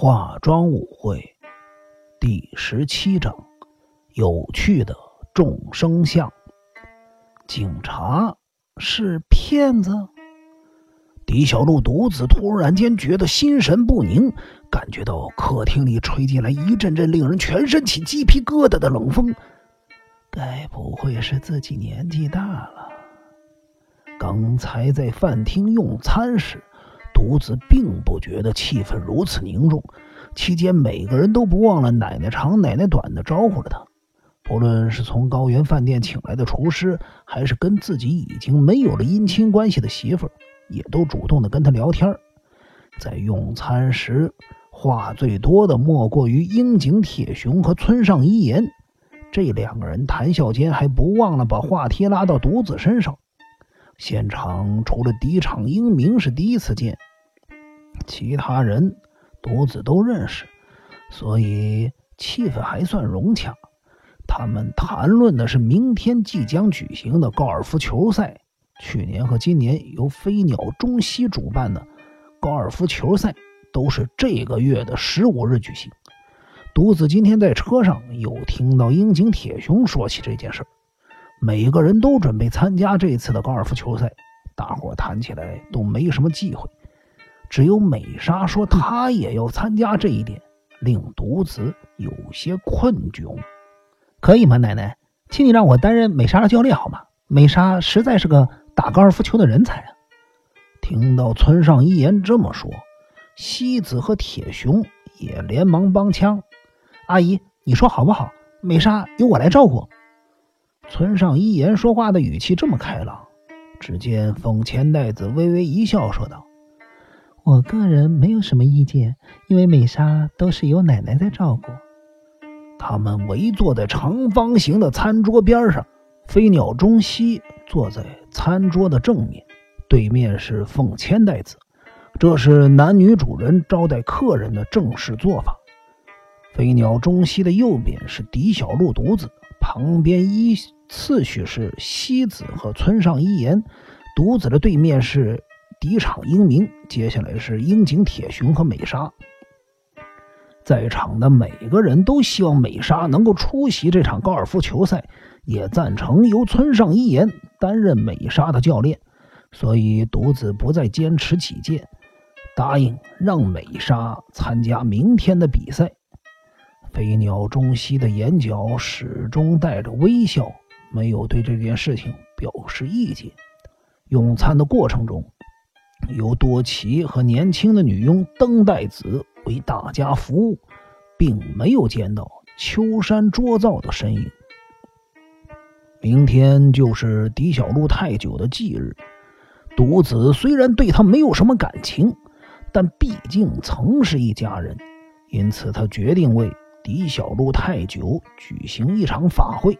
化妆舞会第十七章：有趣的众生相。警察是骗子。狄小璐独自突然间觉得心神不宁，感觉到客厅里吹进来一阵阵令人全身起鸡皮疙瘩的冷风。该不会是自己年纪大了？刚才在饭厅用餐时。独子并不觉得气氛如此凝重，期间每个人都不忘了奶奶长奶奶短的招呼着他。不论是从高原饭店请来的厨师，还是跟自己已经没有了姻亲关系的媳妇，也都主动的跟他聊天。在用餐时，话最多的莫过于樱井铁雄和村上一言。这两个人谈笑间，还不忘了把话题拉到独子身上。现场除了敌场英明是第一次见。其他人独子都认识，所以气氛还算融洽。他们谈论的是明天即将举行的高尔夫球赛。去年和今年由飞鸟中西主办的高尔夫球赛都是这个月的十五日举行。独子今天在车上又听到樱井铁雄说起这件事每个人都准备参加这次的高尔夫球赛，大伙谈起来都没什么忌讳。只有美莎说她也要参加这一点，令独子有些困窘。可以吗，奶奶？请你让我担任美莎的教练好吗？美莎实在是个打高尔夫球的人才啊！听到村上一言这么说，西子和铁雄也连忙帮腔：“阿姨，你说好不好？美莎由我来照顾。”村上一言说话的语气这么开朗，只见凤千代子微微一笑，说道。我个人没有什么意见，因为美莎都是由奶奶在照顾。他们围坐在长方形的餐桌边上，飞鸟中西坐在餐桌的正面，对面是凤千代子。这是男女主人招待客人的正式做法。飞鸟中西的右边是狄小璐独子，旁边依次序是西子和村上一言，独子的对面是。敌场英明，接下来是樱井铁雄和美莎。在场的每个人都希望美莎能够出席这场高尔夫球赛，也赞成由村上一言担任美莎的教练。所以独子不再坚持己见，答应让美莎参加明天的比赛。飞鸟中西的眼角始终带着微笑，没有对这件事情表示意见。用餐的过程中。由多奇和年轻的女佣登代子为大家服务，并没有见到秋山卓造的身影。明天就是狄小璐太久的忌日，独子虽然对他没有什么感情，但毕竟曾是一家人，因此他决定为狄小璐太久举行一场法会。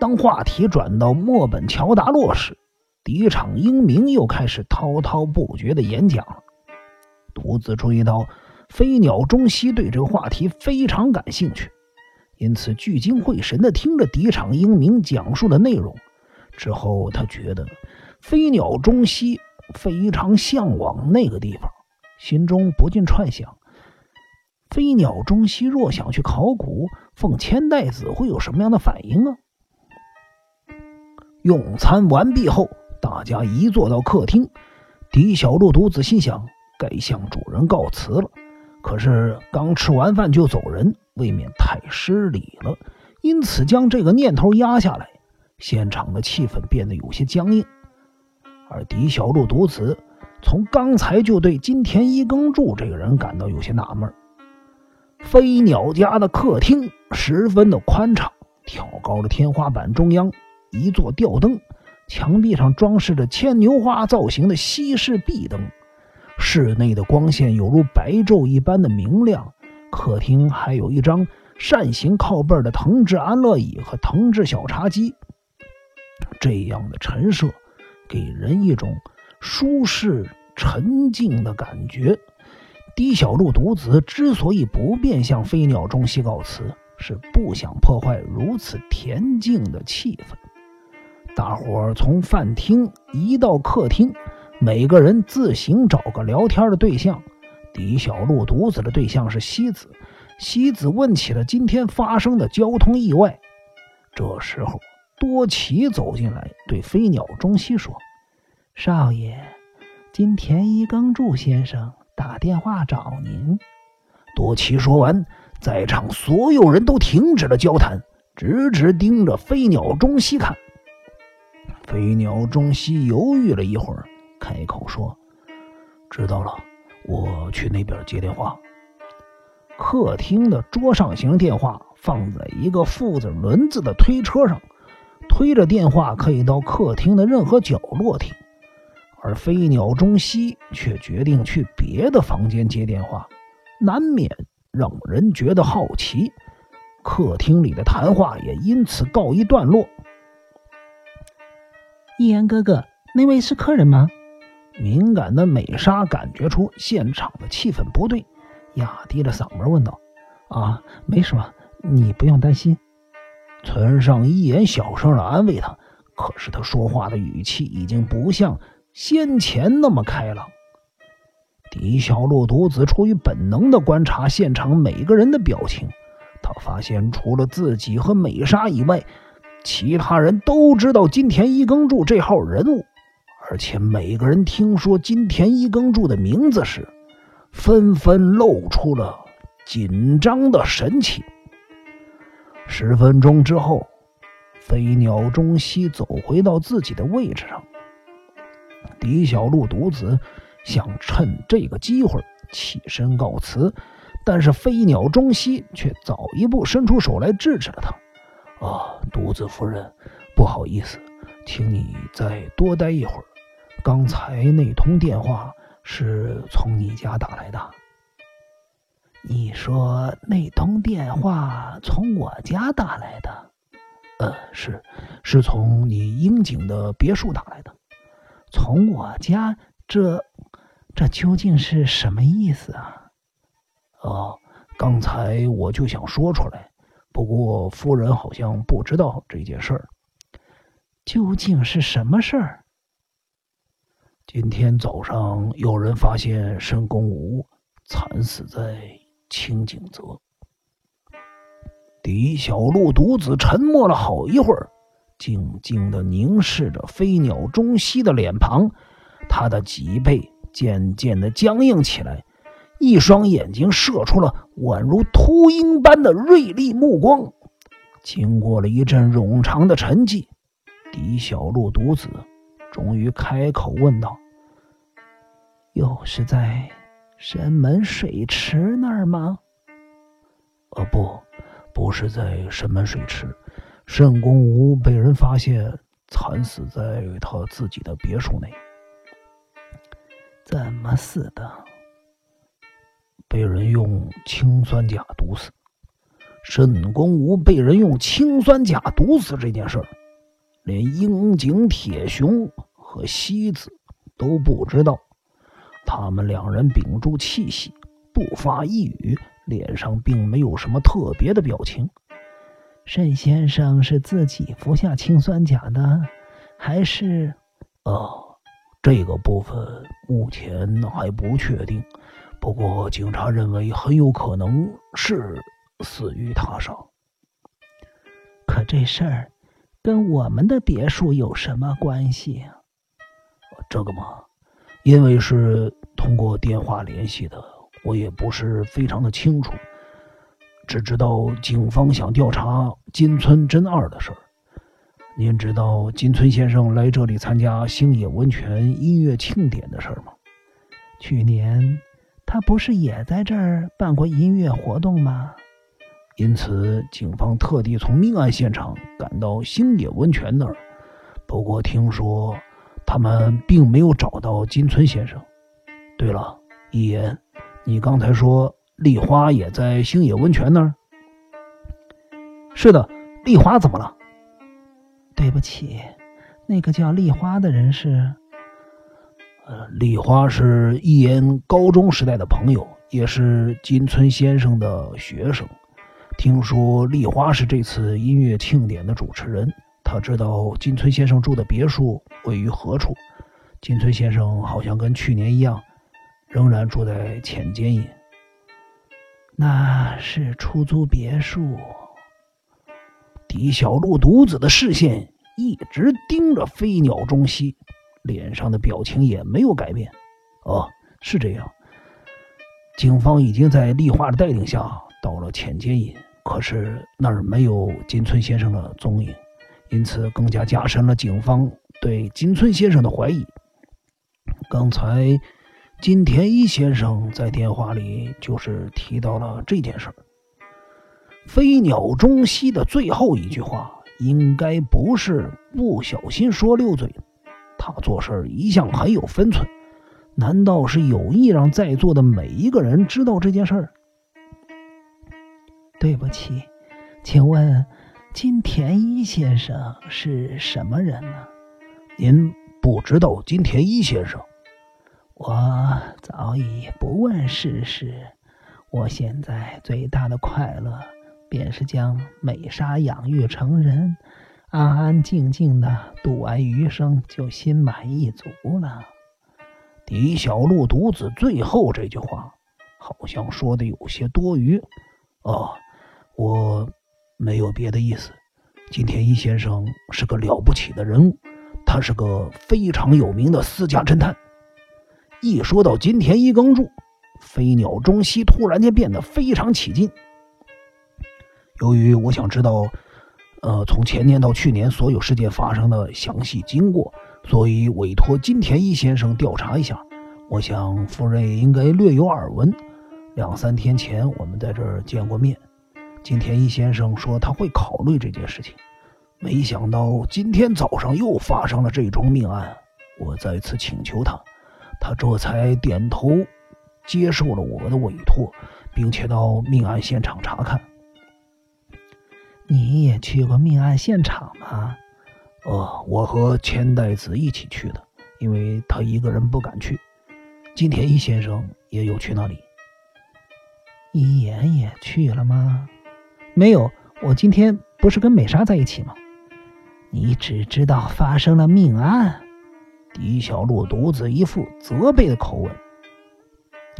当话题转到墨本乔达洛时，敌场英明又开始滔滔不绝的演讲。独自注意到飞鸟中西对这个话题非常感兴趣，因此聚精会神地听着敌场英明讲述的内容。之后，他觉得飞鸟中西非常向往那个地方，心中不禁串想：飞鸟中西若想去考古，奉千代子会有什么样的反应啊？用餐完毕后。大家一坐到客厅，狄小璐独自心想该向主人告辞了。可是刚吃完饭就走人，未免太失礼了，因此将这个念头压下来。现场的气氛变得有些僵硬。而狄小璐独子从刚才就对金田一耕助这个人感到有些纳闷。飞鸟家的客厅十分的宽敞，挑高的天花板中央一座吊灯。墙壁上装饰着牵牛花造型的西式壁灯，室内的光线犹如白昼一般的明亮。客厅还有一张扇形靠背的藤制安乐椅和藤制小茶几，这样的陈设给人一种舒适沉静的感觉。低小路独子之所以不便向飞鸟中西告辞，是不想破坏如此恬静的气氛。大伙儿从饭厅移到客厅，每个人自行找个聊天的对象。狄小璐独子的对象是西子，西子问起了今天发生的交通意外。这时候，多奇走进来，对飞鸟中西说：“少爷，金田一耕助先生打电话找您。”多奇说完，在场所有人都停止了交谈，直直盯着飞鸟中西看。飞鸟中西犹豫了一会儿，开口说：“知道了，我去那边接电话。”客厅的桌上型电话放在一个附着轮子的推车上，推着电话可以到客厅的任何角落听。而飞鸟中西却决定去别的房间接电话，难免让人觉得好奇。客厅里的谈话也因此告一段落。一言哥哥，那位是客人吗？敏感的美莎感觉出现场的气氛不对，压低了嗓门问道：“啊，没什么，你不用担心。”村上一言小声的安慰他，可是他说话的语气已经不像先前那么开朗。狄小路独子出于本能的观察现场每个人的表情，他发现除了自己和美莎以外。其他人都知道金田一耕助这号人物，而且每个人听说金田一耕助的名字时，纷纷露出了紧张的神情。十分钟之后，飞鸟中西走回到自己的位置上。狄小璐独子想趁这个机会起身告辞，但是飞鸟中西却早一步伸出手来制止了他。啊，独子夫人，不好意思，请你再多待一会儿。刚才那通电话是从你家打来的。你说那通电话从我家打来的？呃，是，是从你樱井的别墅打来的。从我家？这，这究竟是什么意思啊？哦，刚才我就想说出来。不过夫人好像不知道这件事儿，究竟是什么事儿？今天早上有人发现申公武惨死在清景泽。狄小路独子沉默了好一会儿，静静的凝视着飞鸟中西的脸庞，他的脊背渐渐的僵硬起来。一双眼睛射出了宛如秃鹰般的锐利目光。经过了一阵冗长的沉寂，狄小璐独子终于开口问道：“又是在神门水池那儿吗？”“呃，不，不是在神门水池。沈公吴被人发现惨死在他自己的别墅内。怎么死的？”被人用氰酸钾毒死，沈公武被人用氰酸钾毒死这件事儿，连樱井铁雄和西子都不知道。他们两人屏住气息，不发一语，脸上并没有什么特别的表情。沈先生是自己服下氰酸钾的，还是……呃，这个部分目前还不确定。不过，警察认为很有可能是死于他杀。可这事儿跟我们的别墅有什么关系？这个嘛，因为是通过电话联系的，我也不是非常的清楚，只知道警方想调查金村真二的事儿。您知道金村先生来这里参加星野温泉音乐庆典的事儿吗？去年。他不是也在这儿办过音乐活动吗？因此，警方特地从命案现场赶到星野温泉那儿。不过，听说他们并没有找到金村先生。对了，一言，你刚才说丽花也在星野温泉那儿？是的，丽花怎么了？对不起，那个叫丽花的人是。李，花是一言高中时代的朋友，也是金村先生的学生。听说丽花是这次音乐庆典的主持人，他知道金村先生住的别墅位于何处。金村先生好像跟去年一样，仍然住在浅间野。那是出租别墅。狄小璐独子的视线一直盯着飞鸟中西，脸上的表情也没有改变。哦，是这样。警方已经在丽花的带领下到了浅间隐，可是那儿没有金村先生的踪影，因此更加加深了警方对金村先生的怀疑。刚才金田一先生在电话里就是提到了这件事儿。飞鸟中西的最后一句话，应该不是不小心说溜嘴。他做事一向很有分寸，难道是有意让在座的每一个人知道这件事儿？对不起，请问金田一先生是什么人呢？您不知道金田一先生？我早已不问世事，我现在最大的快乐。便是将美沙养育成人，安安静静的度完余生，就心满意足了。狄小璐独子最后这句话，好像说的有些多余。哦，我没有别的意思。金田一先生是个了不起的人物，他是个非常有名的私家侦探。一说到金田一耕助，飞鸟中西突然间变得非常起劲。由于我想知道，呃，从前年到去年所有事件发生的详细经过，所以委托金田一先生调查一下。我想夫人也应该略有耳闻。两三天前我们在这儿见过面，金田一先生说他会考虑这件事情。没想到今天早上又发生了这桩命案，我再次请求他，他这才点头接受了我的委托，并且到命案现场查看。你也去过命案现场吗？呃，我和千代子一起去的，因为他一个人不敢去。金田一先生也有去那里。一言也去了吗？没有，我今天不是跟美莎在一起吗？你只知道发生了命案。狄小璐独自一副责备的口吻。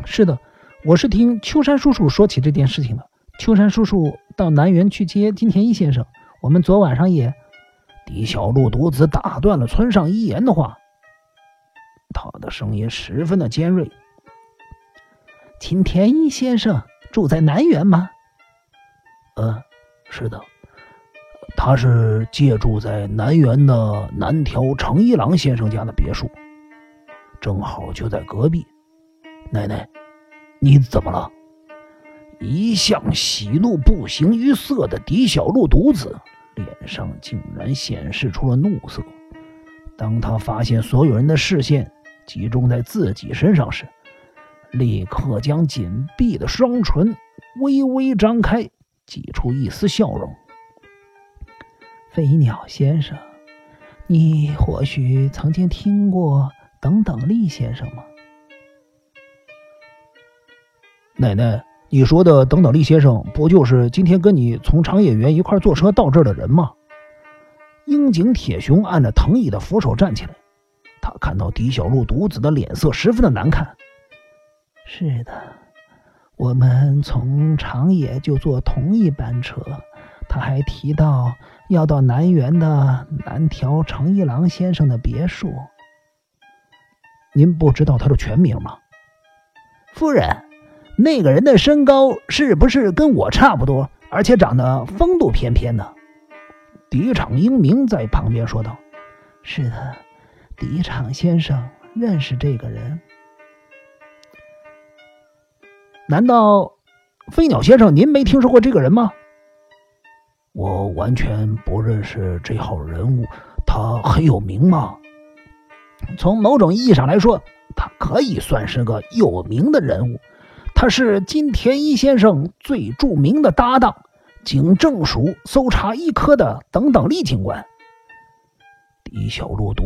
是的，我是听秋山叔叔说起这件事情的。秋山叔叔到南园去接金田一先生。我们昨晚上也……狄小璐独自打断了村上一言的话。他的声音十分的尖锐。金田一先生住在南园吗？嗯，是的，他是借住在南园的南条成一郎先生家的别墅，正好就在隔壁。奶奶，你怎么了？一向喜怒不形于色的狄小璐独子，脸上竟然显示出了怒色。当他发现所有人的视线集中在自己身上时，立刻将紧闭的双唇微微张开，挤出一丝笑容。飞鸟先生，你或许曾经听过等等利先生吗？奶奶。你说的等等，厉先生不就是今天跟你从长野园一块坐车到这儿的人吗？樱井铁雄按着藤椅的扶手站起来，他看到狄小璐独子的脸色十分的难看。是的，我们从长野就坐同一班车。他还提到要到南园的南条成一郎先生的别墅。您不知道他的全名吗，夫人？那个人的身高是不是跟我差不多，而且长得风度翩翩的？狄场英明在旁边说道：“是的，狄场先生认识这个人。难道飞鸟先生您没听说过这个人吗？我完全不认识这号人物，他很有名吗？从某种意义上来说，他可以算是个有名的人物。”他是金田一先生最著名的搭档，警政署搜查一科的等等力警官。李小璐读。